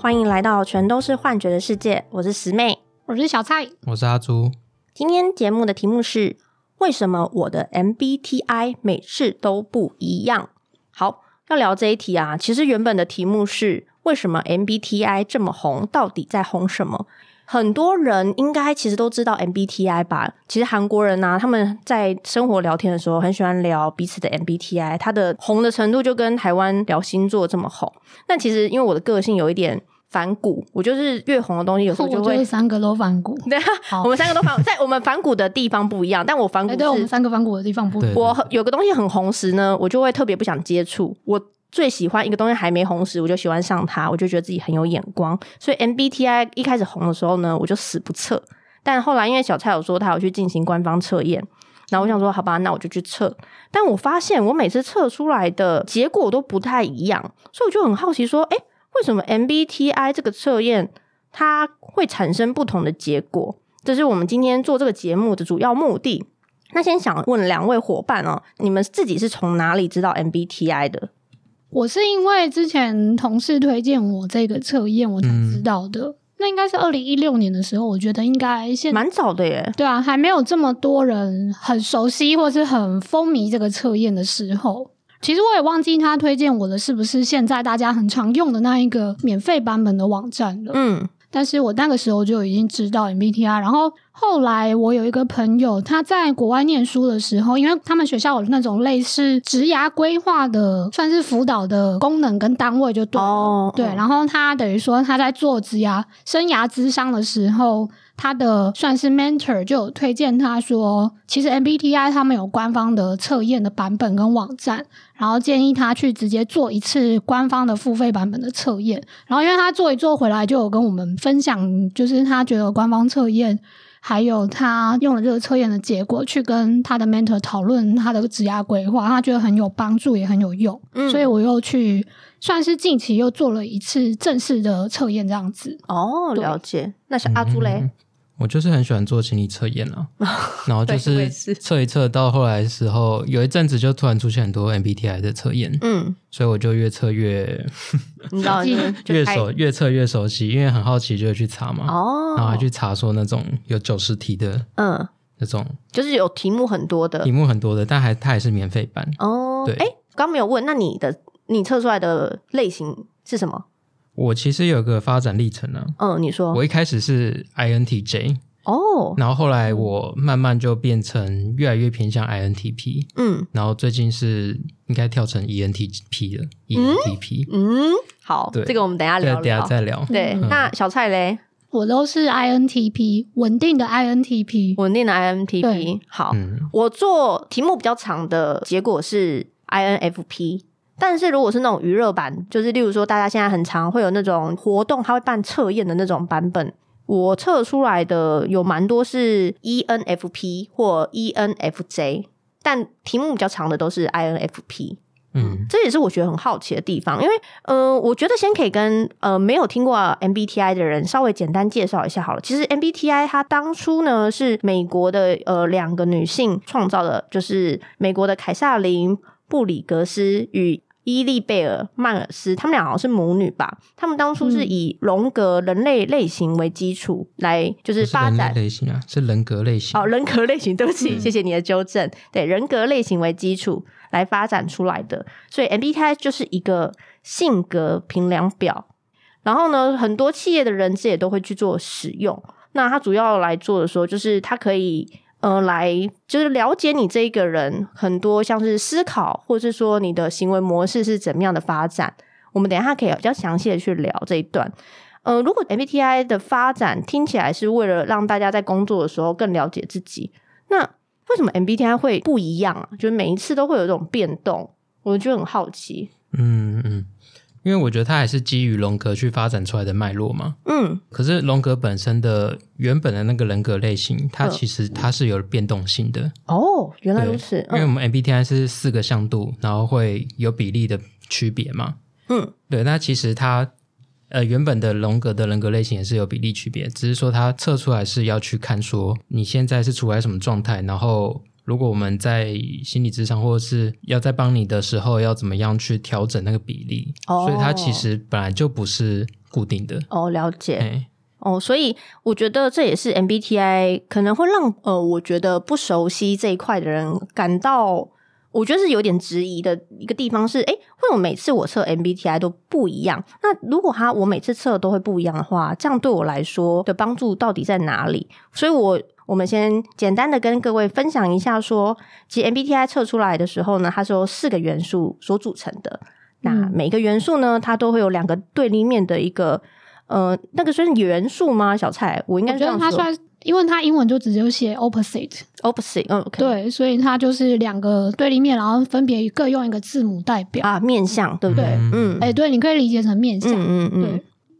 欢迎来到全都是幻觉的世界，我是十妹，我是小蔡，我是阿朱。今天节目的题目是：为什么我的 MBTI 每次都不一样？好，要聊这一题啊，其实原本的题目是：为什么 MBTI 这么红？到底在红什么？很多人应该其实都知道 MBTI 吧？其实韩国人呢，他们在生活聊天的时候很喜欢聊彼此的 MBTI，它的红的程度就跟台湾聊星座这么红。那其实因为我的个性有一点反骨，我就是越红的东西有时候就会三个都反骨。对啊，我们三个都反，在我们反骨的地方不一样，但我反骨，对我们三个反骨的地方不一样。我有个东西很红时呢，我就会特别不想接触。我最喜欢一个东西还没红时，我就喜欢上它，我就觉得自己很有眼光。所以 MBTI 一开始红的时候呢，我就死不测。但后来因为小蔡有说他有去进行官方测验，然后我想说好吧，那我就去测。但我发现我每次测出来的结果都不太一样，所以我就很好奇说，哎，为什么 MBTI 这个测验它会产生不同的结果？这是我们今天做这个节目的主要目的。那先想问两位伙伴哦，你们自己是从哪里知道 MBTI 的？我是因为之前同事推荐我这个测验，我才知道的。那应该是二零一六年的时候，我觉得应该现蛮早的耶。对啊，还没有这么多人很熟悉或是很风靡这个测验的时候。其实我也忘记他推荐我的是不是现在大家很常用的那一个免费版本的网站了。嗯。但是我那个时候就已经知道 MBTI，然后后来我有一个朋友，他在国外念书的时候，因为他们学校有那种类似职涯规划的，算是辅导的功能跟单位就对了，对，然后他等于说他在做职涯生涯咨商的时候。他的算是 mentor 就有推荐他说，其实 MBTI 他们有官方的测验的版本跟网站，然后建议他去直接做一次官方的付费版本的测验。然后因为他做一做回来，就有跟我们分享，就是他觉得官方测验还有他用了这个测验的结果，去跟他的 mentor 讨论他的职业规划，他觉得很有帮助，也很有用。嗯，所以我又去算是近期又做了一次正式的测验，这样子。哦，了解。那是阿朱嘞？我就是很喜欢做心理测验啊，然后就是测一测，到后来的时候，有一阵子就突然出现很多 MBTI 的测验，嗯，所以我就越测越，你知道，越熟越测越熟悉，因为很好奇就会去查嘛，哦，然后还去查说那种有九十题的，嗯，那种就是有题目很多的，题目很多的，但还它还是免费版哦，对，哎，刚没有问，那你的你测出来的类型是什么？我其实有个发展历程呢。嗯，你说。我一开始是 INTJ 哦，然后后来我慢慢就变成越来越偏向 INTP。嗯，然后最近是应该跳成 ENTP 了。ENTP。嗯，好，对，这个我们等下聊，等下再聊。对，那小蔡嘞，我都是 INTP，稳定的 INTP，稳定的 INTP。好，我做题目比较长的结果是 INFP。但是如果是那种娱乐版，就是例如说大家现在很常会有那种活动，他会办测验的那种版本，我测出来的有蛮多是 ENFP 或 ENFJ，但题目比较长的都是 INFP。嗯，这也是我觉得很好奇的地方，因为呃，我觉得先可以跟呃没有听过 MBTI 的人稍微简单介绍一下好了。其实 MBTI 它当初呢是美国的呃两个女性创造的，就是美国的凯撒琳布里格斯与伊利贝尔曼尔斯，他们俩好像是母女吧？他们当初是以荣格人类类型为基础来，就是发展类型啊，是人格类型。哦，人格类型，对不起，谢谢你的纠正。对，人格类型为基础来发展出来的，所以 MBTI 就是一个性格评量表。然后呢，很多企业的人资也都会去做使用。那它主要来做的时候，就是它可以。呃，来就是了解你这一个人很多，像是思考，或是说你的行为模式是怎么样的发展。我们等一下可以比较详细的去聊这一段。呃，如果 MBTI 的发展听起来是为了让大家在工作的时候更了解自己，那为什么 MBTI 会不一样啊？就是每一次都会有这种变动，我就很好奇。嗯嗯。因为我觉得它还是基于荣格去发展出来的脉络嘛。嗯。可是荣格本身的原本的那个人格类型，它其实它是有变动性的。哦，原来如此。因为我们 MBTI 是四个向度，然后会有比例的区别嘛。嗯。对，那其实它呃原本的荣格的人格类型也是有比例区别，只是说它测出来是要去看说你现在是处在什么状态，然后。如果我们在心理智商或者是要在帮你的时候，要怎么样去调整那个比例？哦，所以它其实本来就不是固定的。哦，了解。哦，所以我觉得这也是 MBTI 可能会让呃，我觉得不熟悉这一块的人感到，我觉得是有点质疑的一个地方是，哎，为什么每次我测 MBTI 都不一样？那如果他我每次测都会不一样的话，这样对我来说的帮助到底在哪里？所以我。我们先简单的跟各位分享一下，说其实 MBTI 测出来的时候呢，它是由四个元素所组成的。那每个元素呢，它都会有两个对立面的一个呃，那个算元素吗？小蔡，我应该这样说，因为它英文就直接写 opposite，opposite，嗯，对，所以它就是两个对立面，然后分别各用一个字母代表。啊，面相，对不对？嗯，哎，对，你可以理解成面相，嗯嗯，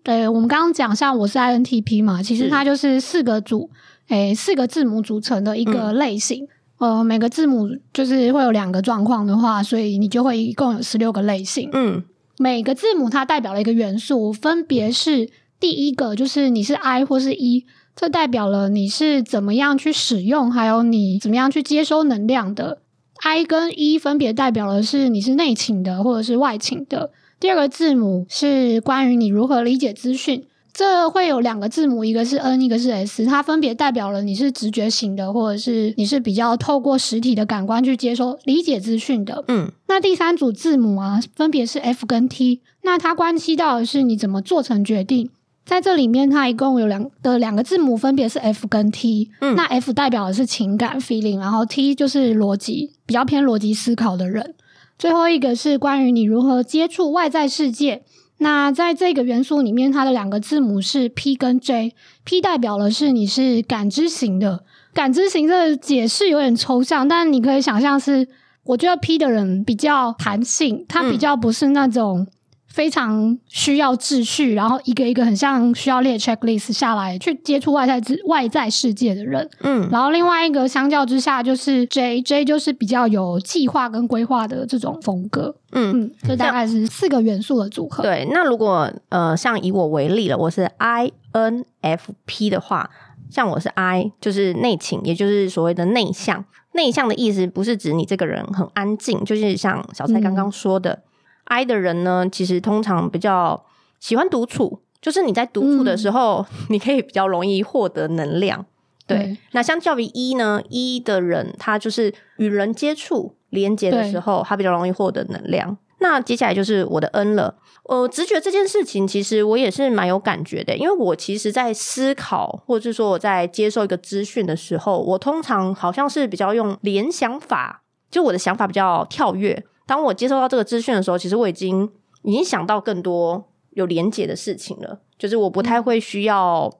对，对，我们刚刚讲像我是 INTP 嘛，其实它就是四个组。诶，四个字母组成的一个类型，呃，每个字母就是会有两个状况的话，所以你就会一共有十六个类型。嗯，每个字母它代表了一个元素，分别是第一个就是你是 I 或是 E，这代表了你是怎么样去使用，还有你怎么样去接收能量的。I 跟 E 分别代表的是你是内倾的或者是外倾的。第二个字母是关于你如何理解资讯。这会有两个字母，一个是 N，一个是 S，它分别代表了你是直觉型的，或者是你是比较透过实体的感官去接收、理解资讯的。嗯，那第三组字母啊，分别是 F 跟 T，那它关系到的是你怎么做成决定。在这里面，它一共有两的两个字母，分别是 F 跟 T。嗯，那 F 代表的是情感 feeling，然后 T 就是逻辑，比较偏逻辑思考的人。最后一个是关于你如何接触外在世界。那在这个元素里面，它的两个字母是 P 跟 J。P 代表的是你是感知型的，感知型的解释有点抽象，但你可以想象是，我觉得 P 的人比较弹性，他比较不是那种。非常需要秩序，然后一个一个很像需要列 checklist 下来去接触外在之外在世界的人，嗯，然后另外一个相较之下就是 J J 就是比较有计划跟规划的这种风格，嗯嗯，这大概是四个元素的组合。对，那如果呃像以我为例了，我是 I N F P 的话，像我是 I 就是内倾，也就是所谓的内向。内向的意思不是指你这个人很安静，就是像小蔡刚刚说的。I 的人呢，其实通常比较喜欢独处，就是你在独处的时候，你可以比较容易获得能量。对，那相较于 E 呢，E 的人他就是与人接触、连接的时候，他比较容易获得能量。那接下来就是我的 N 了。呃，直觉这件事情，其实我也是蛮有感觉的，因为我其实，在思考或者是说我在接受一个资讯的时候，我通常好像是比较用联想法，就我的想法比较跳跃。当我接收到这个资讯的时候，其实我已经已经想到更多有连结的事情了。就是我不太会需要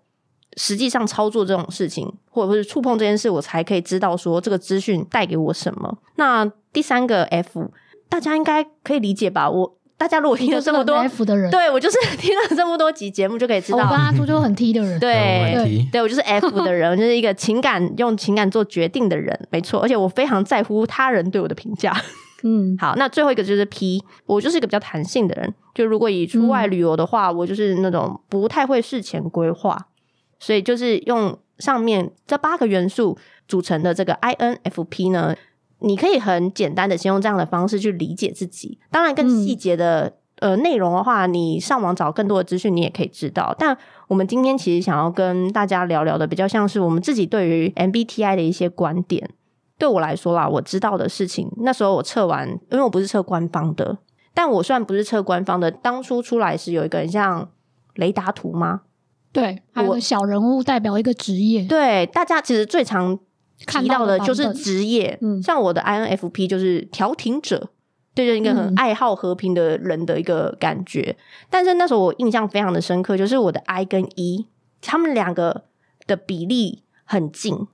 实际上操作这种事情，或者是触碰这件事，我才可以知道说这个资讯带给我什么。那第三个 F，大家应该可以理解吧？我大家如果听了这么多 F 的人，对我就是听了这么多集节目就可以知道，我跟阿朱就很 T 的人，对对对，我就是 F 的人，就是一个情感用情感做决定的人，没错。而且我非常在乎他人对我的评价。嗯，好，那最后一个就是 P，我就是一个比较弹性的人。就如果以出外旅游的话，我就是那种不太会事前规划，所以就是用上面这八个元素组成的这个 INFP 呢，你可以很简单的先用这样的方式去理解自己。当然，更细节的呃内容的话，你上网找更多的资讯，你也可以知道。但我们今天其实想要跟大家聊聊的，比较像是我们自己对于 MBTI 的一些观点。对我来说啦，我知道的事情，那时候我测完，因为我不是测官方的，但我虽然不是测官方的，当初出来是有一个很像雷达图吗？对，还有小人物代表一个职业。对，大家其实最常提到的就是职业，嗯，像我的 INFP 就是调停者，对，就一个很爱好和平的人的一个感觉。但是那时候我印象非常的深刻，就是我的 I 跟 E，他们两个的比例很近，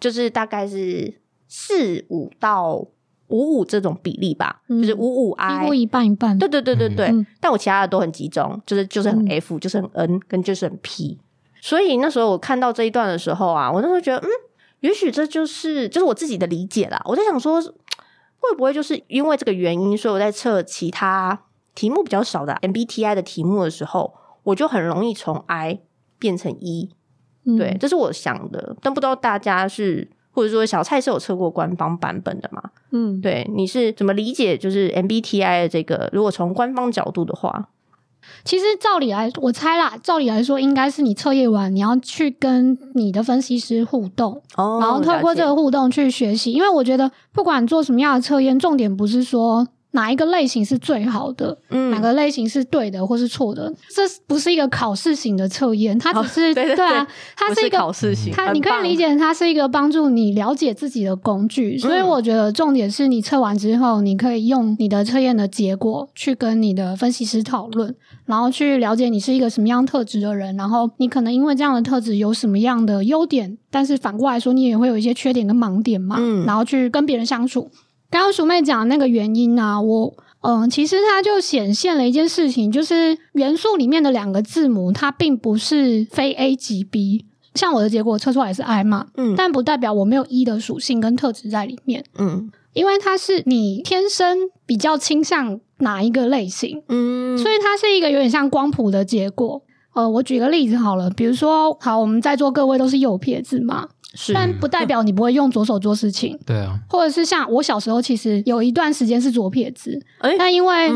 就是大概是。四五到五五这种比例吧，就是五五 I，几乎一半一半。对对对对对，但我其他的都很集中，就是就是很 F，就是很 N，跟就是很 P。所以那时候我看到这一段的时候啊，我那时候觉得，嗯，也许这就是就是我自己的理解啦。我在想说，会不会就是因为这个原因，所以我在测其他题目比较少的 MBTI 的题目的时候，我就很容易从 I 变成 E。对，这是我想的，但不知道大家是。或者说小蔡是有测过官方版本的嘛？嗯，对，你是怎么理解就是 MBTI 的这个？如果从官方角度的话，其实照理来，我猜啦，照理来说应该是你测验完，你要去跟你的分析师互动，然后透过这个互动去学习。因为我觉得不管做什么样的测验，重点不是说。哪一个类型是最好的？嗯，哪个类型是对的或是错的？这不是一个考试型的测验，它只是对啊，它是一个考试型。它你可以理解它是一个帮助你了解自己的工具。所以我觉得重点是你测完之后，你可以用你的测验的结果去跟你的分析师讨论，然后去了解你是一个什么样特质的人，然后你可能因为这样的特质有什么样的优点，但是反过来说你也会有一些缺点跟盲点嘛。嗯，然后去跟别人相处。刚刚淑妹讲那个原因呢，我嗯，其实它就显现了一件事情，就是元素里面的两个字母，它并不是非 A 即 B。像我的结果测出来是 I 嘛，嗯，但不代表我没有 E 的属性跟特质在里面，嗯，因为它是你天生比较倾向哪一个类型，嗯，所以它是一个有点像光谱的结果。呃，我举个例子好了，比如说，好，我们在座各位都是右撇子嘛。但不代表你不会用左手做事情，对啊，或者是像我小时候，其实有一段时间是左撇子，但因为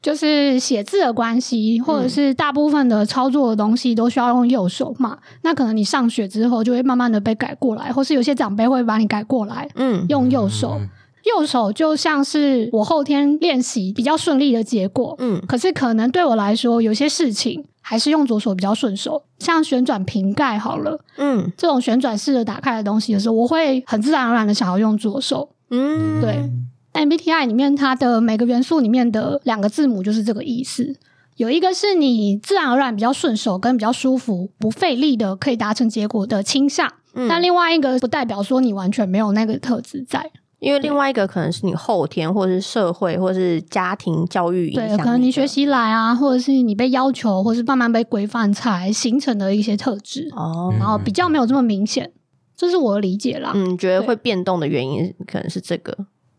就是写字的关系，或者是大部分的操作的东西都需要用右手嘛，那可能你上学之后就会慢慢的被改过来，或是有些长辈会把你改过来，嗯，用右手，右手就像是我后天练习比较顺利的结果，嗯，可是可能对我来说有些事情。还是用左手比较顺手，像旋转瓶盖好了，嗯，这种旋转式的打开的东西的时候，我会很自然而然的想要用左手，嗯，对。MBTI 里面它的每个元素里面的两个字母就是这个意思，有一个是你自然而然比较顺手跟比较舒服、不费力的可以达成结果的倾向，但另外一个不代表说你完全没有那个特质在。因为另外一个可能是你后天，或者是社会，或者是家庭教育影响。对，可能你学习来啊，或者是你被要求，或是慢慢被规范才形成的一些特质。哦，然后比较没有这么明显，这是我的理解啦。嗯，觉得会变动的原因可能是这个。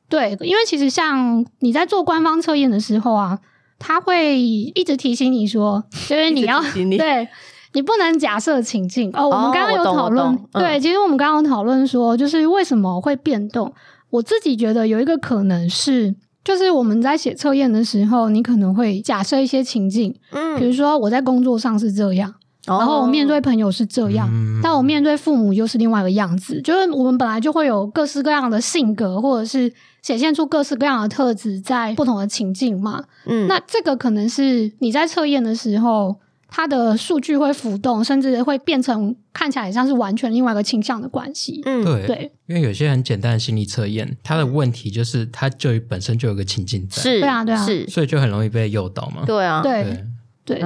对，因为其实像你在做官方测验的时候啊，他会一直提醒你说，就是你要 对你不能假设情境。哦，我们刚刚有讨论，对，其实我们刚刚讨论说，就是为什么会变动。我自己觉得有一个可能是，就是我们在写测验的时候，你可能会假设一些情境，嗯，比如说我在工作上是这样，然后我面对朋友是这样，但我面对父母又是另外一个样子。就是我们本来就会有各式各样的性格，或者是显现出各式各样的特质，在不同的情境嘛。嗯，那这个可能是你在测验的时候。它的数据会浮动，甚至会变成看起来像是完全另外一个倾向的关系。嗯，对。对，因为有些很简单的心理测验，它的问题就是它就本身就有个情境在，是，对啊，对啊，是，所以就很容易被诱导嘛。对啊，对。对，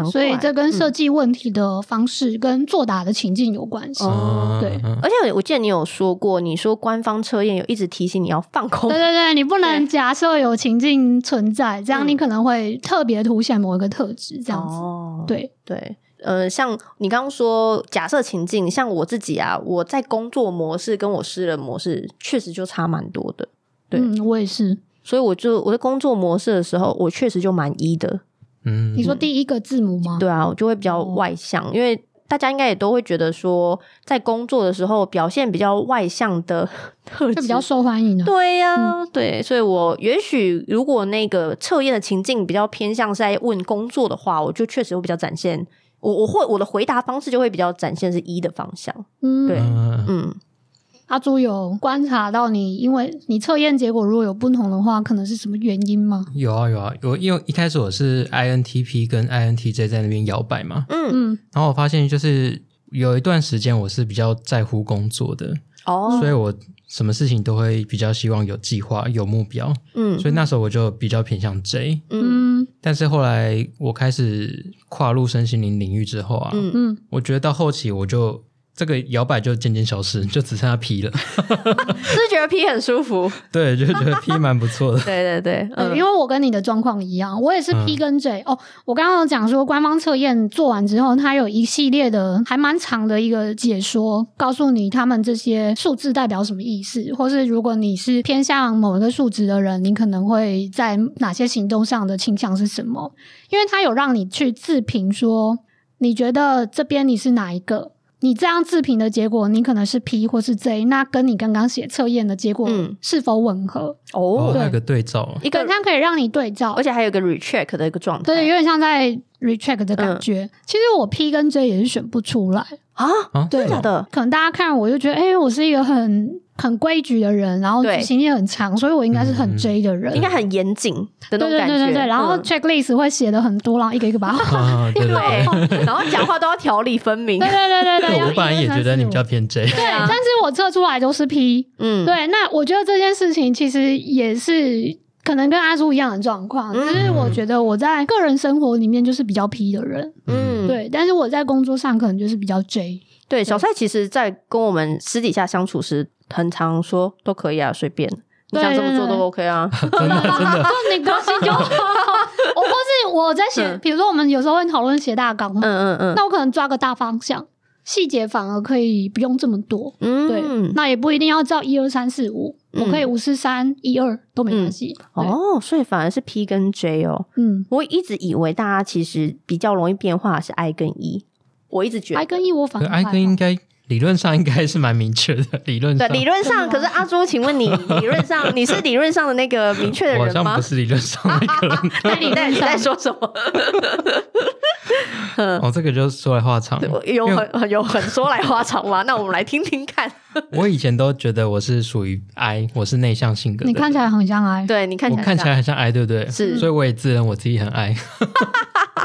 所以这跟设计问题的方式跟作答的情境有关系。对，而且我记得你有说过，你说官方测验有一直提醒你要放空。对对对，你不能假设有情境存在，这样你可能会特别凸显某一个特质，这样子。对对，呃，像你刚刚说假设情境，像我自己啊，我在工作模式跟我私人模式确实就差蛮多的。对，我也是，所以我就我在工作模式的时候，我确实就蛮一的。嗯，你说第一个字母吗？对啊，我就会比较外向，因为大家应该也都会觉得说，在工作的时候表现比较外向的 特质比较受欢迎的。对呀，对，所以我也许如果那个测验的情境比较偏向是在问工作的话，我就确实会比较展现我我会我的回答方式就会比较展现是一的方向。嗯，对，嗯。阿朱有观察到你，因为你测验结果如果有不同的话，可能是什么原因吗？有啊有啊，我因为一开始我是 INTP 跟 INTJ 在那边摇摆嘛，嗯。嗯，然后我发现就是有一段时间我是比较在乎工作的哦，所以我什么事情都会比较希望有计划有目标，嗯，所以那时候我就比较偏向 J，嗯，但是后来我开始跨入身心灵领域之后啊，嗯。嗯，我觉得到后期我就。这个摇摆就渐渐消失，就只剩下 P 了。是觉得 P 很舒服，对，就觉得 P 蛮不错的。对对对，因为我跟你的状况一样，我也是 P 跟 J。哦，我刚刚讲说官方测验做完之后，它有一系列的还蛮长的一个解说，告诉你他们这些数字代表什么意思，或是如果你是偏向某一个数值的人，你可能会在哪些行动上的倾向是什么？因为它有让你去自评说，你觉得这边你是哪一个？你这样自评的结果，你可能是 P 或是 J，那跟你刚刚写测验的结果是否吻合？哦，有个对照，一个它可以让你对照，而且还有个 recheck 的一个状态，对，有点像在 recheck 的感觉。其实我 P 跟 J 也是选不出来啊，真的，可能大家看我就觉得，哎，我是一个很。很规矩的人，然后执行力很强，所以我应该是很 J 的人，应该很严谨的那种感觉。对对对对然后 checklist 会写的很多，然后一个一个把它对 对，然后讲话都要条理分明。对对对对对。我本来也觉得你比较偏 J，对，但是我测出来都是 P。嗯，对。那我觉得这件事情其实也是可能跟阿朱一样的状况，只是我觉得我在个人生活里面就是比较 P 的人。嗯，对。但是我在工作上可能就是比较 J。对，小蔡其实，在跟我们私底下相处时。很常说都可以啊，随便你想怎么做都 OK 啊，真 的真的，就你高兴就好。我或是我在写，比如说我们有时候会讨论写大纲嘛，嗯嗯嗯，那我可能抓个大方向，细节反而可以不用这么多。嗯，对，那也不一定要照一二三四五，我可以五四三一二都没关系。哦，所以反而是 P 跟 J 哦。嗯，我一直以为大家其实比较容易变化是 I 跟 E，我一直觉得 I 跟 E 我反而 I 跟应该。理论上应该是蛮明确的，理论对理论上，可是阿朱，请问你 理论上你是理论上的那个明确的人吗？好像不是理论上那个。那你在你在说什么？哦，这个就说来话长，有很有很说来话长吗？那我们来听听看。我以前都觉得我是属于 I，我是内向性格。你看起来很像 I，对你看起来看起来很像 I，对不对？是，所以我也自认我自己很 I。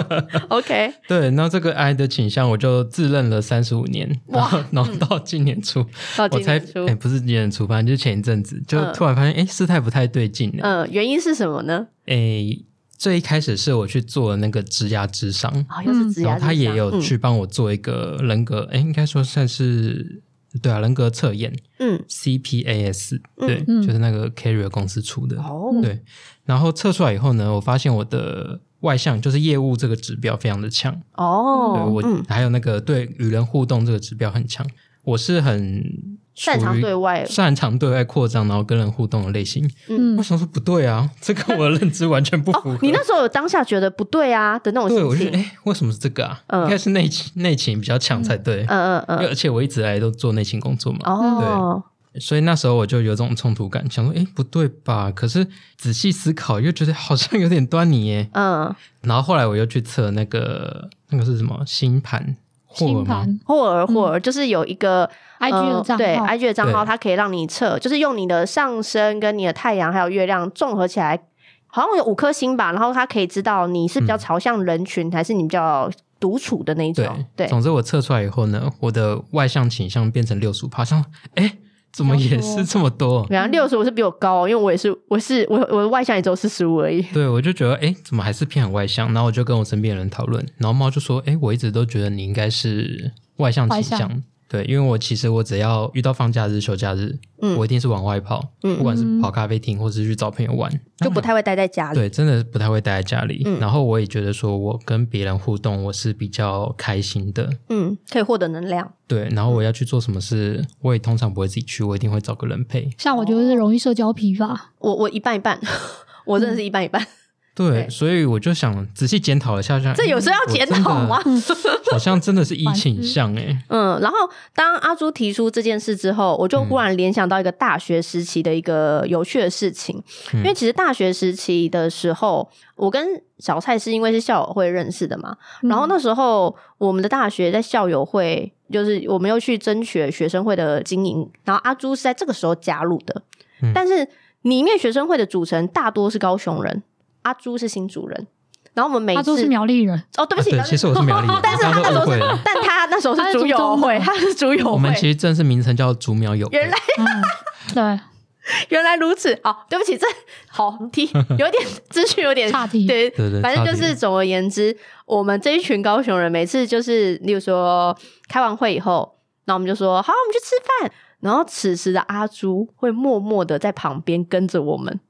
OK，对，那这个 I 的倾向，我就自认了三十五年，哇，然后 到今年初，我才哎，不是今年初，反正就是前一阵子，就突然发现，哎，事态不太对劲了。嗯，原因是什么呢？哎，最一开始是我去做那个职涯智商，啊，又是职涯，他也有去帮我做一个人格，哎，应该说算是对啊，人格测验，嗯，CPAS，对，就是那个 Carrier 公司出的，哦，对，然后测出来以后呢，我发现我的。外向就是业务这个指标非常的强哦，对我还有那个对与人互动这个指标很强，我是很擅长对外擅长对外扩张，然后跟人互动的类型。嗯，我想说不对啊，这跟我的认知完全不符合。你那时候有当下觉得不对啊的那种对，我觉得哎，为什么是这个啊？应该是内情内勤比较强才对。嗯嗯嗯，而且我一直来都做内勤工作嘛。哦。所以那时候我就有种冲突感，想说，哎，不对吧？可是仔细思考，又觉得好像有点端倪耶。嗯。然后后来我又去测那个那个是什么星盘？星盘霍尔霍尔就是有一个 I G 的账号，对 I G 的账号，它可以让你测，就是用你的上升跟你的太阳还有月亮综合起来，好像有五颗星吧。然后它可以知道你是比较朝向人群，还是你比较独处的那种。对。总之我测出来以后呢，我的外向倾向变成六十五，好像哎。怎么也是这么多？对啊，六十五是比我高，因为我也是，我是我我的外向也只有四十五而已。对，我就觉得，哎，怎么还是偏很外向？然后我就跟我身边人讨论，然后猫就说，哎，我一直都觉得你应该是外向倾向。对，因为我其实我只要遇到放假日、休假日，嗯，我一定是往外跑，嗯，不管是跑咖啡厅或者是去找朋友玩，就不太会待在家里。对，真的不太会待在家里。然后我也觉得说，我跟别人互动，我是比较开心的，嗯，可以获得能量。对，然后我要去做什么事，我也通常不会自己去，我一定会找个人陪。像我就是容易社交疲乏，我我一半一半，我真的是一半一半。对，所以我就想仔细检讨一下，这有时候要检讨吗？好像真的是一倾向 哎。嗯，然后当阿朱提出这件事之后，我就忽然联想到一个大学时期的一个有趣的事情。因为其实大学时期的时候，我跟小蔡是因为是校友会认识的嘛。然后那时候我们的大学在校友会，就是我们又去争取学生会的经营。然后阿朱是在这个时候加入的，但是里面学生会的组成大多是高雄人。阿朱是新主人，然后我们每次是苗栗人。哦，对不起，其实我是苗栗人，但是他那时候是，但他那时候是竹友会，他是竹友会，我们其实正式名称叫竹苗友，原来 对，原来如此，好，对不起，这好题有点资讯有点 差题，对对对，反正就是总而言之，我们这一群高雄人每次就是，例如说开完会以后，那我们就说好，我们去吃饭，然后此时的阿朱会默默的在旁边跟着我们。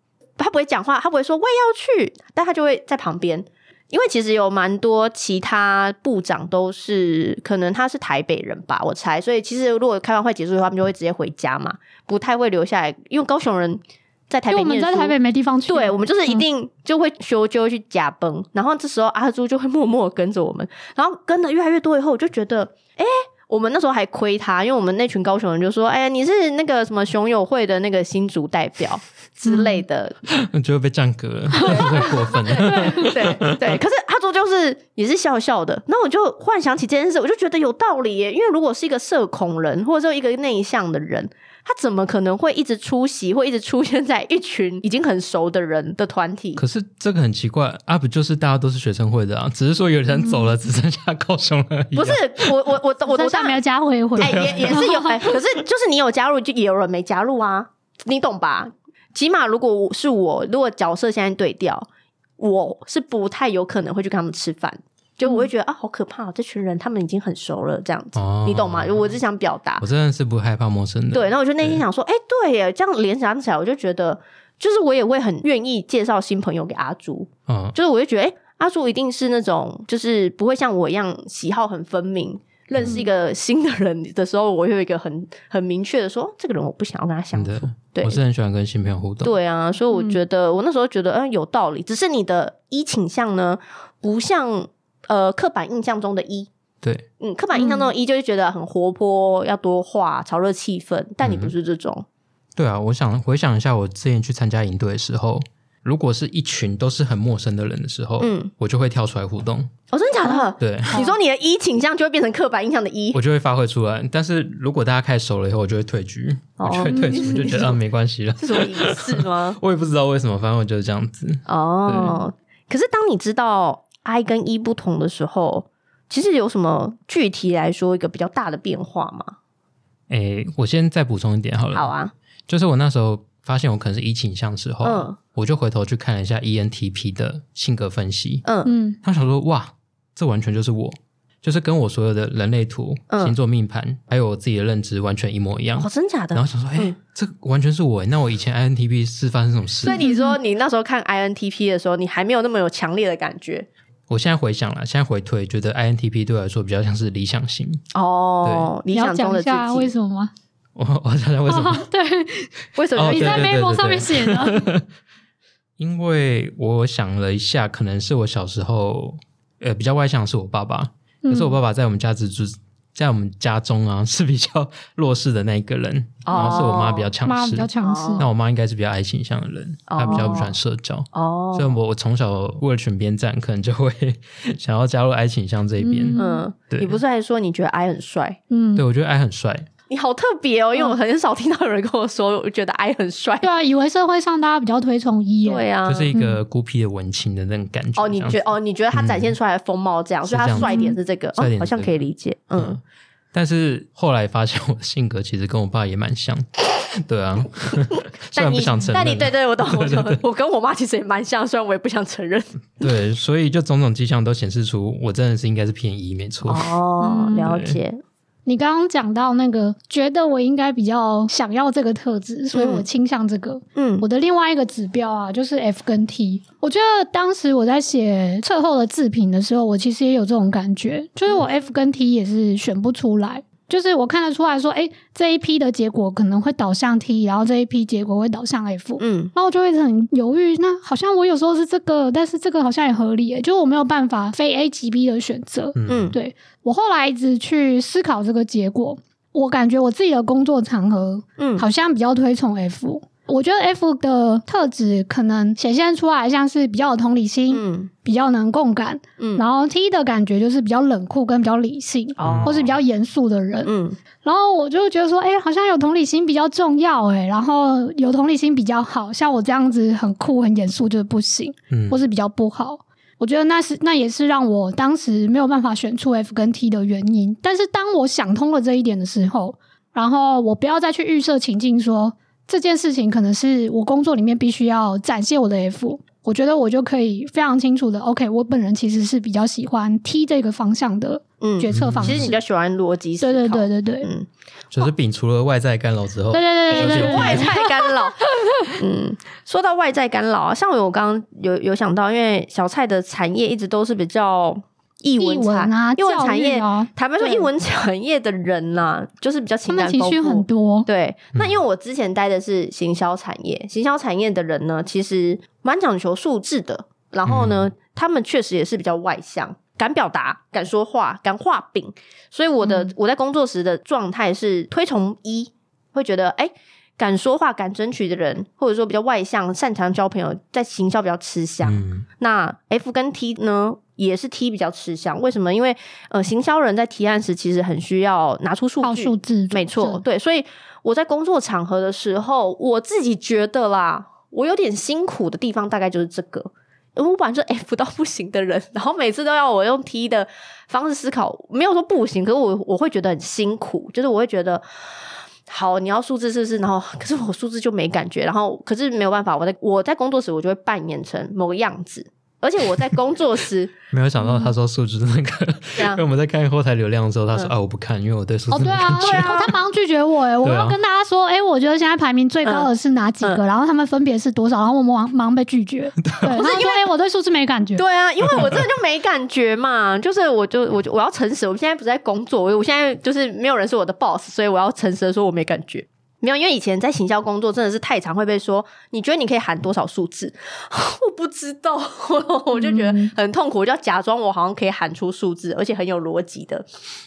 他不会讲话，他不会说我也要去，但他就会在旁边。因为其实有蛮多其他部长都是，可能他是台北人吧，我猜。所以其实如果开完会结束的话，他们就会直接回家嘛，不太会留下来。因为高雄人在台北，我们在台北没地方去，对我们就是一定就会休，就会去假崩。然后这时候阿朱就会默默跟着我们，然后跟的越来越多以后，我就觉得，哎。我们那时候还亏他，因为我们那群高雄人就说：“哎呀，你是那个什么熊友会的那个新竹代表之类的。”就会被降格了，太过分了。对对，可是阿卓就是也是笑笑的。那我就幻想起这件事，我就觉得有道理耶。因为如果是一个社恐人，或者说一个内向的人。他怎么可能会一直出席，或一直出现在一群已经很熟的人的团体？可是这个很奇怪啊，不就是大家都是学生会的啊？只是说有人走了，只剩下高雄而已。不是我我我我我上没有加入会，哎，也也是有，可是就是你有加入，就也有人没加入啊，你懂吧？起码如果是我，如果角色现在对调，我是不太有可能会去跟他们吃饭。就我会觉得啊，好可怕！这群人他们已经很熟了，这样子，你懂吗？我只想表达，我真的是不害怕陌生的。对，那我就内心想说，哎，对耶，这样联想起来，我就觉得，就是我也会很愿意介绍新朋友给阿朱。嗯，就是我会觉得，哎，阿朱一定是那种，就是不会像我一样喜好很分明。认识一个新的人的时候，我有一个很很明确的说，这个人我不想要跟他相处。对，我是很喜欢跟新朋友互动。对啊，所以我觉得我那时候觉得，嗯，有道理。只是你的一倾向呢，不像。呃，刻板印象中的一，对，嗯，刻板印象中的一就是觉得很活泼，要多话，炒热气氛。但你不是这种。对啊，我想回想一下，我之前去参加营队的时候，如果是一群都是很陌生的人的时候，嗯，我就会跳出来互动。哦，真的假的？对，你说你的一倾向就会变成刻板印象的一，我就会发挥出来。但是如果大家开始熟了以后，我就会退局，我就会退出，就觉得啊，没关系了。是什么意思吗？我也不知道为什么，反正我就是这样子。哦，可是当你知道 I 跟 E 不同的时候。其实有什么具体来说一个比较大的变化吗？诶，我先再补充一点好了。好啊，就是我那时候发现我可能是 E 倾向时候，嗯，我就回头去看了一下 ENTP 的性格分析，嗯嗯，他想说哇，这完全就是我，就是跟我所有的人类图、星座命盘，还有我自己的认知完全一模一样。哦，真假的？然后想说，哎，这完全是我。那我以前 INTP 是发生什么事？所以你说你那时候看 INTP 的时候，你还没有那么有强烈的感觉。我现在回想了，现在回退，觉得 INTP 对我来说比较像是理想型哦。对，你要讲一下为什么吗？我我想想为什么？对，为什么你在 memo 上面写呢？因为我想了一下，可能是我小时候呃比较外向，是我爸爸。可是我爸爸在我们家只住。在我们家中啊，是比较弱势的那一个人，然后是我妈比较强势，比较强势。那我妈应该是比较爱倾向的人，她比较不喜欢社交。哦，所以我我从小为了选边站，可能就会 想要加入爱倾向这一边。嗯，对。你不是还说你觉得爱很帅？嗯，对，我觉得爱很帅。你好特别哦，因为我很少听到有人跟我说，我觉得 I 很帅。对啊，以为社会上大家比较推崇 E，对啊，就是一个孤僻的文青的那种感觉。哦，你觉哦，你觉得他展现出来的风貌这样，所以他帅点是这个，哦，好像可以理解。嗯。但是后来发现，我的性格其实跟我爸也蛮像，对啊。虽然不想承认，但你对对，我懂，我懂。我跟我妈其实也蛮像，虽然我也不想承认。对，所以就种种迹象都显示出，我真的是应该是偏移，没错。哦，了解。你刚刚讲到那个，觉得我应该比较想要这个特质，所以我倾向这个。嗯，我的另外一个指标啊，就是 F 跟 T。我觉得当时我在写测后的自评的时候，我其实也有这种感觉，就是我 F 跟 T 也是选不出来。就是我看得出来说，哎，这一批的结果可能会导向 T，然后这一批结果会导向 F，嗯，然后我就会很犹豫。那好像我有时候是这个，但是这个好像也合理，就我没有办法非 A 即 B 的选择。嗯，对我后来一直去思考这个结果，我感觉我自己的工作场合，嗯，好像比较推崇 F。我觉得 F 的特质可能显现出来像是比较有同理心，嗯，比较能共感，嗯，然后 T 的感觉就是比较冷酷跟比较理性，哦，或是比较严肃的人，嗯，然后我就觉得说，哎，好像有同理心比较重要，哎，然后有同理心比较好，像我这样子很酷很严肃就是不行，嗯，或是比较不好，我觉得那是那也是让我当时没有办法选出 F 跟 T 的原因。但是当我想通了这一点的时候，然后我不要再去预设情境说。这件事情可能是我工作里面必须要展现我的 F，我觉得我就可以非常清楚的 OK，我本人其实是比较喜欢 T 这个方向的决策方式。其实你比较喜欢逻辑思考，对对对对对，嗯，就是摒除了外在干扰之后，对对对对对，外在干扰。嗯，说到外在干扰啊，像我刚刚有有想到，因为小蔡的产业一直都是比较。译文啊，译文产业，坦白说，译文产业的人呐，就是比较情感情绪很多。对，那因为我之前待的是行销产业，行销产业的人呢，其实蛮讲求素质的。然后呢，他们确实也是比较外向。敢表达、敢说话、敢画饼，所以我的我在工作时的状态是推崇一，会觉得哎。敢说话、敢争取的人，或者说比较外向、擅长交朋友，在行销比较吃香。那 F 跟 T 呢，也是 T 比较吃香。为什么？因为呃，行销人在提案时其实很需要拿出数据、数字，没错，对。所以我在工作场合的时候，我自己觉得啦，我有点辛苦的地方大概就是这个。我本来就 F 到不行的人，然后每次都要我用 T 的方式思考，没有说不行，可是我我会觉得很辛苦，就是我会觉得。好，你要数字是不是？然后，可是我数字就没感觉。然后，可是没有办法，我在我在工作时，我就会扮演成某个样子。而且我在工作时 没有想到，他说数字那个，因为我们在看后台流量的时候，他说啊，我不看，因为我对数字对啊，对啊，他马上拒绝我哎，我要跟大家说，哎，我觉得现在排名最高的是哪几个，然后他们分别是多少，然后我们忙忙被拒绝，对，不是因为我对数字没感觉，对啊，因为我真的就没感觉嘛，就是我就我就我要诚实，我现在不在工作，我我现在就是没有人是我的 boss，所以我要诚实的说，我没感觉。没有，因为以前在行销工作真的是太常会被说，你觉得你可以喊多少数字？我不知道，我就觉得很痛苦，我就要假装我好像可以喊出数字，而且很有逻辑的。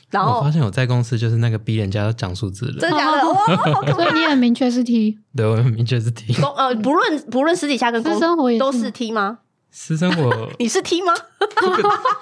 然后我发现我在公司就是那个逼人家讲数字的，真的假的？哇，所以你很明确是 T，对，我很明确是 T。公呃，不论不论私底下跟私生活都是 T 吗？私生活你是 T 吗？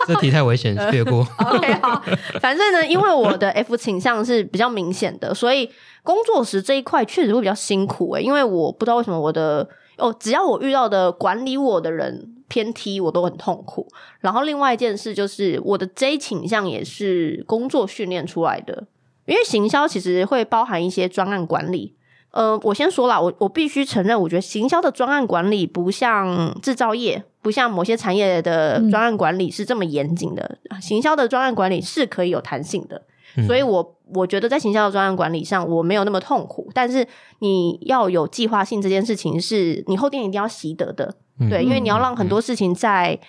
这题太危险，略过。OK，好，反正呢，因为我的 F 倾向是比较明显的，所以。工作时这一块确实会比较辛苦诶，因为我不知道为什么我的哦，只要我遇到的管理我的人偏 T，我都很痛苦。然后另外一件事就是我的 J 倾向也是工作训练出来的，因为行销其实会包含一些专案管理。呃，我先说了，我我必须承认，我觉得行销的专案管理不像制造业，不像某些产业的专案管理是这么严谨的。行销的专案管理是可以有弹性的。所以，我我觉得在行销的专案管理上，我没有那么痛苦。但是，你要有计划性这件事情，是你后天一定要习得的，对，因为你要让很多事情在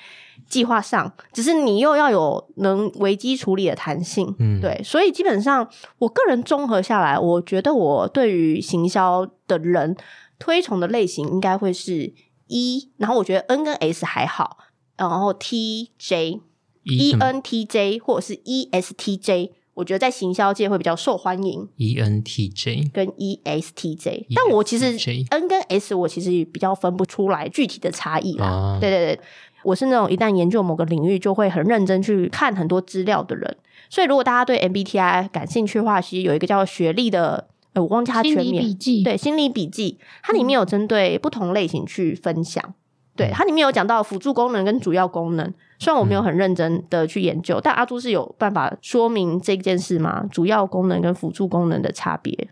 计划上，只是你又要有能危机处理的弹性，对。所以，基本上，我个人综合下来，我觉得我对于行销的人推崇的类型应该会是一，然后我觉得 N 跟 S 还好，然后 T J E N T J 或者是 E S T J。我觉得在行销界会比较受欢迎，E N T J 跟 E S T J，但我其实 N 跟 S 我其实比较分不出来具体的差异啦。对对对，我是那种一旦研究某个领域就会很认真去看很多资料的人。所以如果大家对 MBTI 感兴趣的话，其实有一个叫学历的，呃，我忘记它全名，对，心理笔记，它里面有针对不同类型去分享。对，它里面有讲到辅助功能跟主要功能。虽然我没有很认真的去研究，但阿朱是有办法说明这件事吗？主要功能跟辅助功能的差别。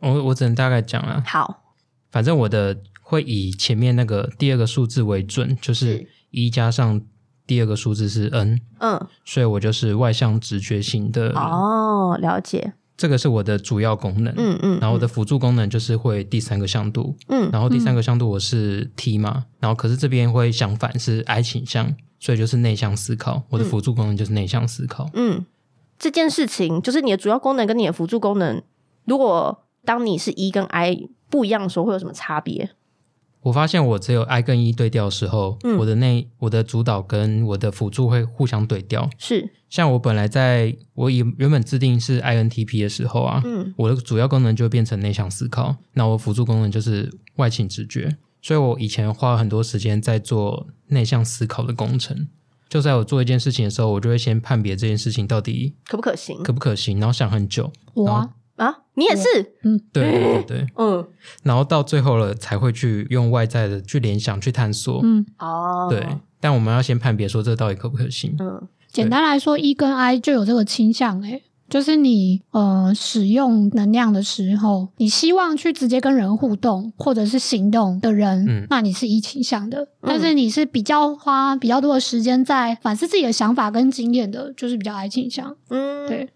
我我只能大概讲了。好，反正我的会以前面那个第二个数字为准，就是一加上第二个数字是 n。嗯，所以我就是外向直觉型的。哦，了解。这个是我的主要功能，嗯嗯，然后我的辅助功能就是会第三个向度，嗯，然后第三个向度我是 T 嘛，然后可是这边会相反是 I 倾向，所以就是内向思考，我的辅助功能就是内向思考，嗯，这件事情就是你的主要功能跟你的辅助功能，如果当你是一跟 I 不一样的时候，会有什么差别？我发现我只有 I 跟 E 对调的时候，我的内我的主导跟我的辅助会互相对调。是，像我本来在我以原本制定是 INTP 的时候啊，嗯我的主要功能就变成内向思考，那我辅助功能就是外倾直觉。所以我以前花很多时间在做内向思考的工程。就在我做一件事情的时候，我就会先判别这件事情到底可不可行，可不可行，然后想很久。我。啊，你也是，嗯，对对对，嗯，然后到最后了才会去用外在的去联想去探索，嗯，哦，对，但我们要先判别说这到底可不可行，嗯，简单来说，E 跟 I 就有这个倾向，诶，就是你呃使用能量的时候，你希望去直接跟人互动或者是行动的人，那你是一倾向的，但是你是比较花比较多的时间在反思自己的想法跟经验的，就是比较爱倾向，嗯，对。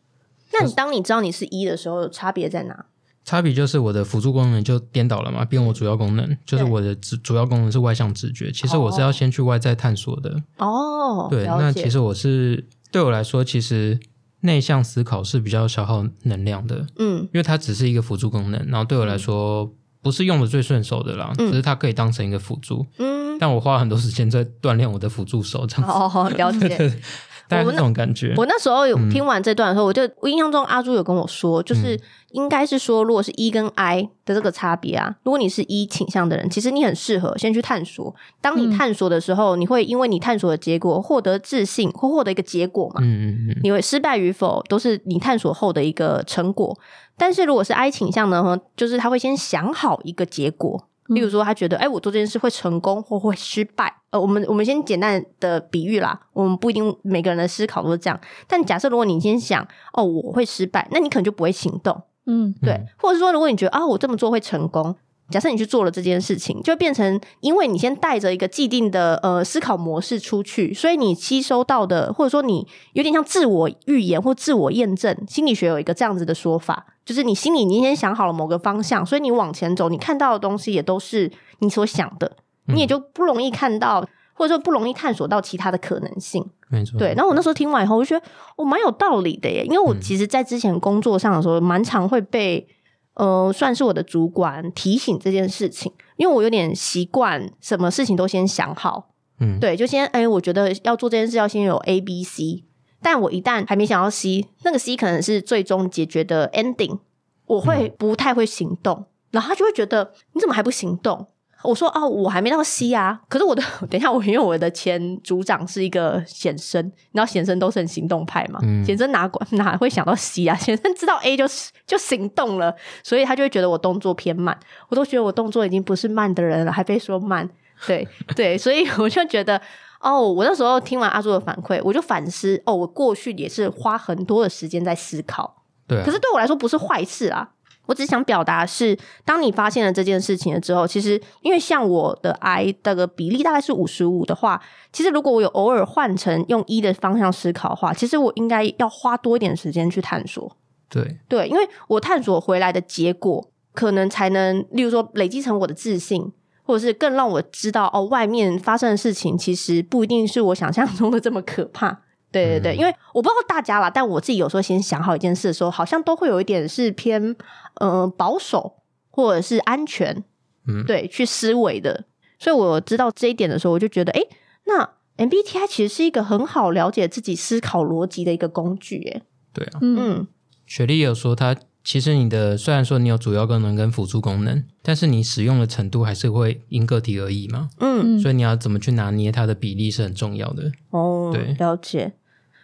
那你当你知道你是一的时候，差别在哪？差别就是我的辅助功能就颠倒了嘛，变我主要功能，就是我的主主要功能是外向直觉。其实我是要先去外在探索的。哦，对，那其实我是对我来说，其实内向思考是比较消耗能量的。嗯，因为它只是一个辅助功能，然后对我来说不是用的最顺手的啦，只是它可以当成一个辅助。嗯，但我花很多时间在锻炼我的辅助手，这样子。哦，了解。大概那种感觉。我那时候有听完这段的时候，我就我印象中阿朱有跟我说，就是应该是说，如果是 E 跟 I 的这个差别啊，如果你是 E 倾向的人，其实你很适合先去探索。当你探索的时候，你会因为你探索的结果获得自信，或获得一个结果嘛？嗯嗯嗯。你会失败与否，都是你探索后的一个成果。但是如果是 I 倾向呢，就是他会先想好一个结果。例如说，他觉得，哎，我做这件事会成功或会失败。呃，我们我们先简单的比喻啦，我们不一定每个人的思考都是这样。但假设如果你先想，哦，我会失败，那你可能就不会行动。嗯，对。或者是说，如果你觉得啊，我这么做会成功，假设你去做了这件事情，就变成因为你先带着一个既定的呃思考模式出去，所以你吸收到的，或者说你有点像自我预言或自我验证。心理学有一个这样子的说法。就是你心里你先想好了某个方向，所以你往前走，你看到的东西也都是你所想的，你也就不容易看到，或者说不容易探索到其他的可能性。没错，对。然后我那时候听完以后，我就觉得我蛮有道理的耶，因为我其实，在之前工作上的时候，蛮常会被呃，算是我的主管提醒这件事情，因为我有点习惯，什么事情都先想好。嗯，对，就先哎，我觉得要做这件事，要先有 A、B、C。但我一旦还没想到 C，那个 C 可能是最终解决的 ending，我会不太会行动，然后他就会觉得你怎么还不行动？我说哦，我还没到 C 啊。可是我的，等一下，我因为我的前组长是一个显生，你知道显生都是很行动派嘛，显生哪管哪会想到 C 啊？显生知道 A 就就行动了，所以他就会觉得我动作偏慢。我都觉得我动作已经不是慢的人了，还被说慢。对对，所以我就觉得。哦，我那时候听完阿朱的反馈，我就反思哦，我过去也是花很多的时间在思考，对，可是对我来说不是坏事啊。我只想表达是，当你发现了这件事情了之后，其实因为像我的 I 的个比例大概是五十五的话，其实如果我有偶尔换成用一的方向思考的话，其实我应该要花多一点时间去探索。对对，因为我探索回来的结果，可能才能，例如说累积成我的自信。或者是更让我知道哦，外面发生的事情其实不一定是我想象中的这么可怕。对对对，因为我不知道大家啦，但我自己有时候先想好一件事的时候，好像都会有一点是偏呃保守或者是安全，嗯，对，去思维的。所以我知道这一点的时候，我就觉得，哎，那 MBTI 其实是一个很好了解自己思考逻辑的一个工具。哎，对啊，嗯，雪莉有说他。其实你的虽然说你有主要功能跟辅助功能，但是你使用的程度还是会因个体而异嘛。嗯，所以你要怎么去拿捏它的比例是很重要的。哦，对，了解。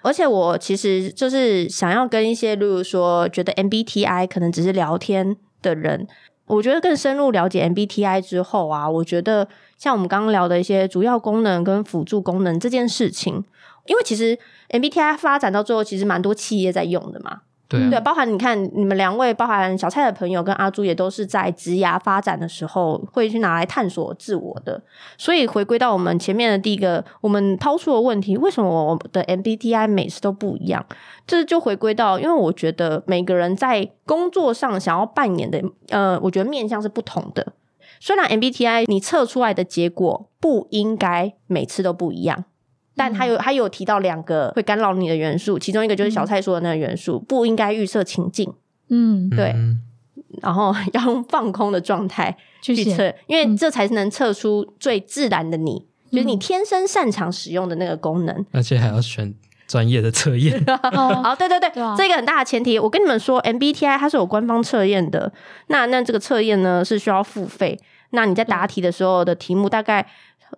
而且我其实就是想要跟一些，例如说觉得 MBTI 可能只是聊天的人，我觉得更深入了解 MBTI 之后啊，我觉得像我们刚刚聊的一些主要功能跟辅助功能这件事情，因为其实 MBTI 发展到最后，其实蛮多企业在用的嘛。对，包含你看，你们两位，包含小蔡的朋友跟阿朱，也都是在职涯发展的时候会去拿来探索自我的。所以回归到我们前面的第一个，我们抛出的问题：为什么我的 MBTI 每次都不一样？这就回归到，因为我觉得每个人在工作上想要扮演的，呃，我觉得面向是不同的。虽然 MBTI 你测出来的结果不应该每次都不一样。但他有他有提到两个会干扰你的元素，其中一个就是小蔡说的那个元素，不应该预设情境。嗯，对。然后 要用放空的状态去测，因为这才是能测出最自然的你，就是你天生擅长使用的那个功能。而且还要选专业的测验。好，对对对，这个很大的前提。我跟你们说，MBTI 它是有官方测验的。那那这个测验呢是需要付费。那你在答题的时候的题目大概。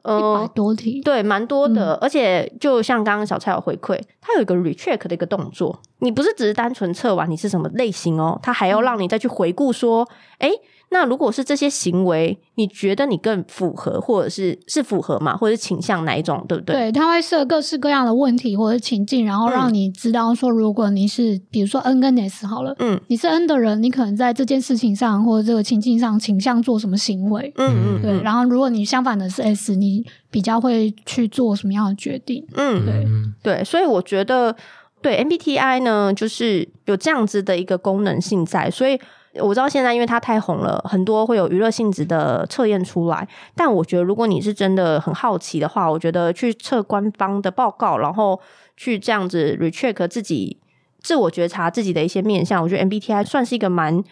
一百多题，对，蛮多的。而且就像刚刚小蔡有回馈，它有一个 recheck 的一个动作，你不是只是单纯测完你是什么类型哦，它还要让你再去回顾说，哎。那如果是这些行为，你觉得你更符合，或者是是符合嘛，或者是倾向哪一种，对不对？对，他会设各式各样的问题或者情境，然后让你知道说，如果你是比如说 N 跟 S 好了，嗯，你是 N 的人，你可能在这件事情上或者这个情境上倾向做什么行为，嗯嗯，对。然后如果你相反的是 S，你比较会去做什么样的决定？嗯，对对。所以我觉得，对 MBTI 呢，就是有这样子的一个功能性在，所以。我知道现在因为它太红了，很多会有娱乐性质的测验出来。但我觉得，如果你是真的很好奇的话，我觉得去测官方的报告，然后去这样子 recheck 自己自我觉察自己的一些面相，我觉得 MBTI 算是一个蛮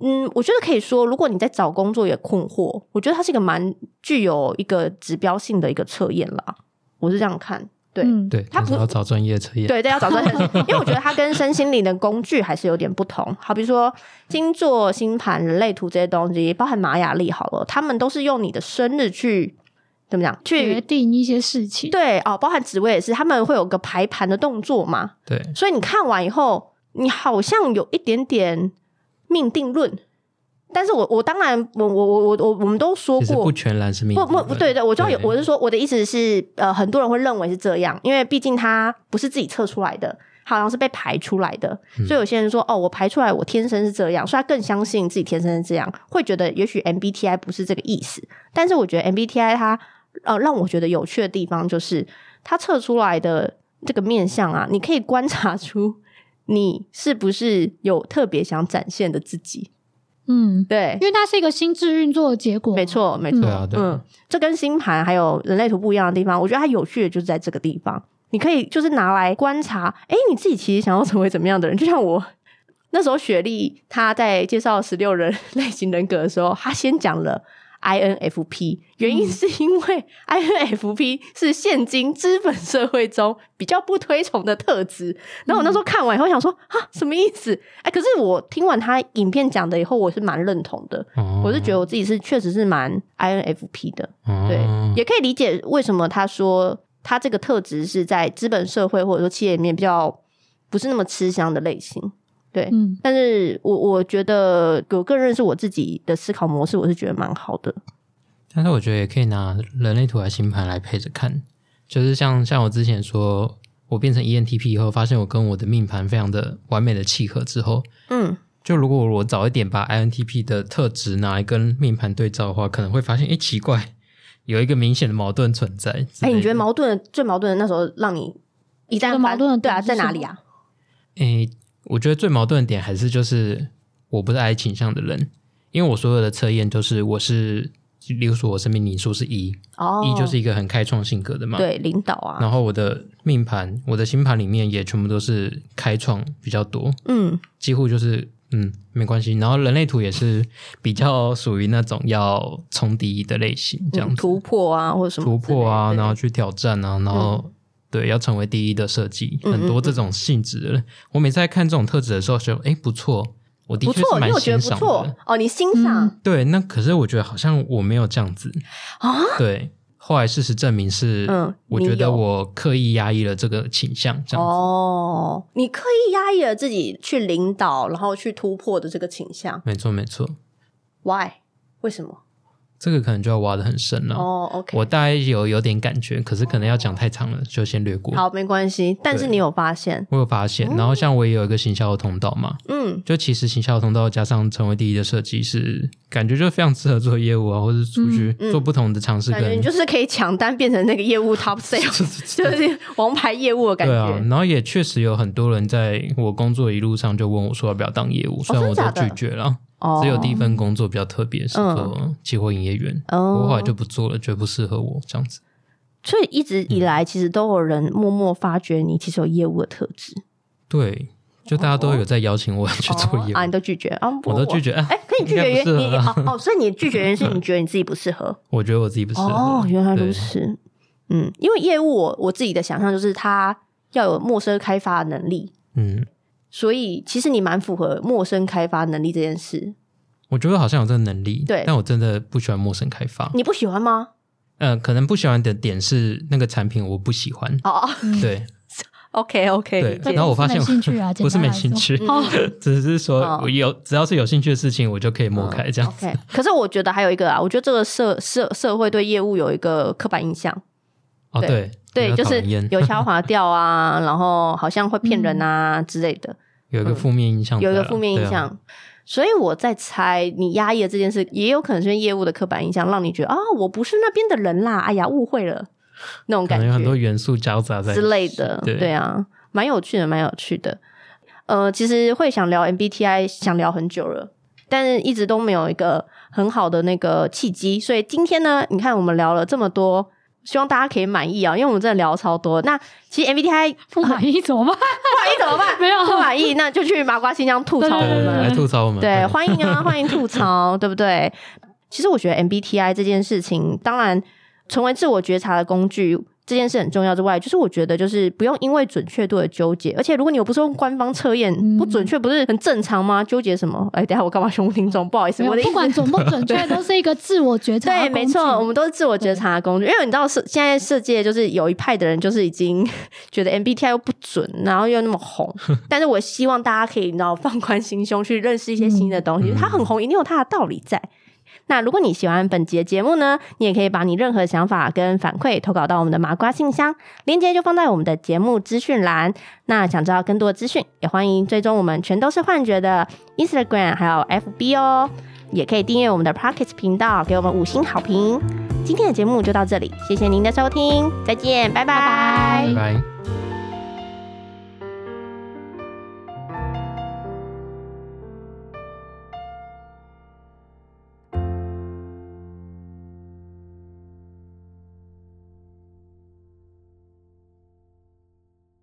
嗯，我觉得可以说，如果你在找工作也困惑，我觉得它是一个蛮具有一个指标性的一个测验啦。我是这样看。对对，他不要找专业测验，对对，要找专业，因为我觉得它跟身心灵的工具还是有点不同。好，比如说星座、星盘、人类图这些东西，包含玛雅历，好了，他们都是用你的生日去怎么讲，去决定一些事情。对哦，包含紫薇也是，他们会有个排盘的动作嘛。对，所以你看完以后，你好像有一点点命定论。但是我我当然我我我我我我们都说过。不全然是命不不不对？对，我知道有我是说我的意思是呃很多人会认为是这样，因为毕竟他不是自己测出来的，好像是被排出来的，所以有些人说哦我排出来我天生是这样，所以他更相信自己天生是这样，会觉得也许 MBTI 不是这个意思，但是我觉得 MBTI 它呃让我觉得有趣的地方就是它测出来的这个面相啊，你可以观察出你是不是有特别想展现的自己。嗯，对，因为它是一个心智运作的结果，没错，没错，嗯，这跟星盘还有人类图不一样的地方，我觉得它有趣的就是在这个地方，你可以就是拿来观察，哎，你自己其实想要成为怎么样的人，就像我那时候雪莉她在介绍十六人 类型人格的时候，她先讲了。INFP 原因是因为 INFP 是现今资本社会中比较不推崇的特质。然后我那时候看完以后想说啊，什么意思？哎，可是我听完他影片讲的以后，我是蛮认同的。我是觉得我自己是确实是蛮 INFP 的，对，也可以理解为什么他说他这个特质是在资本社会或者说企业里面比较不是那么吃香的类型。对，嗯，但是我我觉得我更认识我自己的思考模式，我是觉得蛮好的。但是我觉得也可以拿人类图和星盘来配着看，就是像像我之前说，我变成 ENTP 以后，发现我跟我的命盘非常的完美的契合之后，嗯，就如果我早一点把 INTP 的特质拿来跟命盘对照的话，可能会发现，哎，奇怪，有一个明显的矛盾存在。哎，你觉得矛盾最矛盾的那时候，让你一旦矛盾，对啊，在哪里啊？哎。我觉得最矛盾的点还是就是我不是 I 倾向的人，因为我所有的测验都是我是，例如说我生命灵数是一，哦，一就是一个很开创性格的嘛，对，领导啊。然后我的命盘，我的星盘里面也全部都是开创比较多，嗯，几乎就是嗯没关系。然后人类图也是比较属于那种要冲第一的类型，这样突破啊或者什么突破啊，然后去挑战啊，然后。对，要成为第一的设计，很多这种性质的人，我每次在看这种特质的时候，说，哎，不错，我的确是蛮欣赏的。哦，你欣赏？对，那可是我觉得好像我没有这样子啊。对，后来事实证明是，嗯，我觉得我刻意压抑了这个倾向，这样子。哦，你刻意压抑了自己去领导，然后去突破的这个倾向。没错，没错。Why？为什么？这个可能就要挖的很深了。哦，OK，我大概有有点感觉，可是可能要讲太长了，就先略过。好，没关系。但是你有发现？我有发现。然后像我也有一个行销的通道嘛，嗯，就其实行销的通道加上成为第一的设计师，感觉就非常适合做业务啊，或者出去做不同的尝试。感觉你就是可以抢单，变成那个业务 top sales，就是王牌业务的感觉。对啊，然后也确实有很多人在我工作一路上就问我说要不要当业务，虽然我都拒绝了。只有第一份工作比较特别，是做期货营业员，我后来就不做了，觉得不适合我这样子。所以一直以来，其实都有人默默发觉你其实有业务的特质。对，就大家都有在邀请我去做业务，啊，你都拒绝啊？我都拒绝。哎，可以拒绝原因哦，所以你拒绝原因是 你觉得你自己不适合？我觉得我自己不适合。哦，原来如此。嗯，因为业务，我我自己的想象就是他要有陌生开发的能力。嗯。所以，其实你蛮符合陌生开发能力这件事。我觉得好像有这个能力，对，但我真的不喜欢陌生开发。你不喜欢吗？嗯，可能不喜欢的点是那个产品我不喜欢。哦，对，OK OK。对，然后我发现不是没兴趣，只是说我有只要是有兴趣的事情，我就可以摸开这样子。可是我觉得还有一个啊，我觉得这个社社社会对业务有一个刻板印象。哦，对。对，就是有消滑掉啊，然后好像会骗人啊之类的，有一个负面印象，有一个负面印象。所以我在猜，你压抑的这件事，也有可能是业务的刻板印象，让你觉得啊，我不是那边的人啦，哎呀，误会了那种感觉，有很多元素交杂在之类的，对啊，蛮有趣的，蛮有趣的。呃，其实会想聊 MBTI，想聊很久了，但是一直都没有一个很好的那个契机，所以今天呢，你看我们聊了这么多。希望大家可以满意啊，因为我们真的聊超多。那其实 MBTI 不满意怎么办？不满意怎么办？没有不满意，那就去麻瓜新疆吐槽我们，来吐槽我们。对，欢迎啊，欢迎吐槽，对不对？其实我觉得 MBTI 这件事情，当然成为自我觉察的工具，这件事很重要之外，就是我觉得就是不用因为准确度的纠结，而且如果你又不是用官方测验，不准确不是很正常吗？纠结什么？哎，等下我干嘛凶听众？不好意思，我的不管准不准确，都是一个自我觉察。对，没错，我们都是自我觉察的工具。因为你知道，是现在世界就是有一派的人，就是已经觉得 MBTI 又不准，然后又那么红。但是我希望大家可以你知道放宽心胸，去认识一些新的东西。它很红，一定有它的道理在。那如果你喜欢本节节目呢，你也可以把你任何想法跟反馈投稿到我们的麻瓜信箱，链接就放在我们的节目资讯栏。那想知道更多的资讯，也欢迎追踪我们全都是幻觉的 Instagram 还有 FB 哦，也可以订阅我们的 Pocket 频道，给我们五星好评。今天的节目就到这里，谢谢您的收听，再见，拜拜，拜拜。